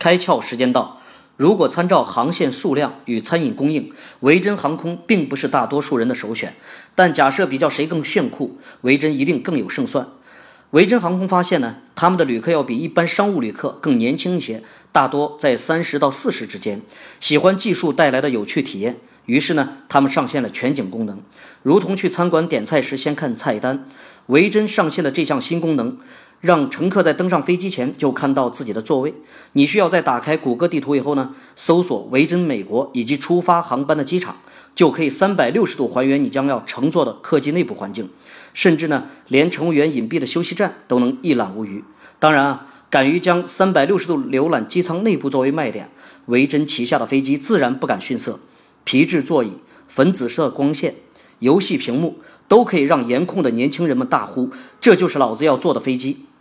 开窍时间到。如果参照航线数量与餐饮供应，维珍航空并不是大多数人的首选。但假设比较谁更炫酷，维珍一定更有胜算。维珍航空发现呢，他们的旅客要比一般商务旅客更年轻一些，大多在三十到四十之间，喜欢技术带来的有趣体验。于是呢，他们上线了全景功能，如同去餐馆点菜时先看菜单。维珍上线的这项新功能。让乘客在登上飞机前就看到自己的座位。你需要在打开谷歌地图以后呢，搜索维珍美国以及出发航班的机场，就可以三百六十度还原你将要乘坐的客机内部环境，甚至呢，连乘务员隐蔽的休息站都能一览无余。当然啊，敢于将三百六十度浏览机舱内部作为卖点，维珍旗下的飞机自然不敢逊色。皮质座椅、粉紫色光线、游戏屏幕，都可以让颜控的年轻人们大呼：“这就是老子要坐的飞机！”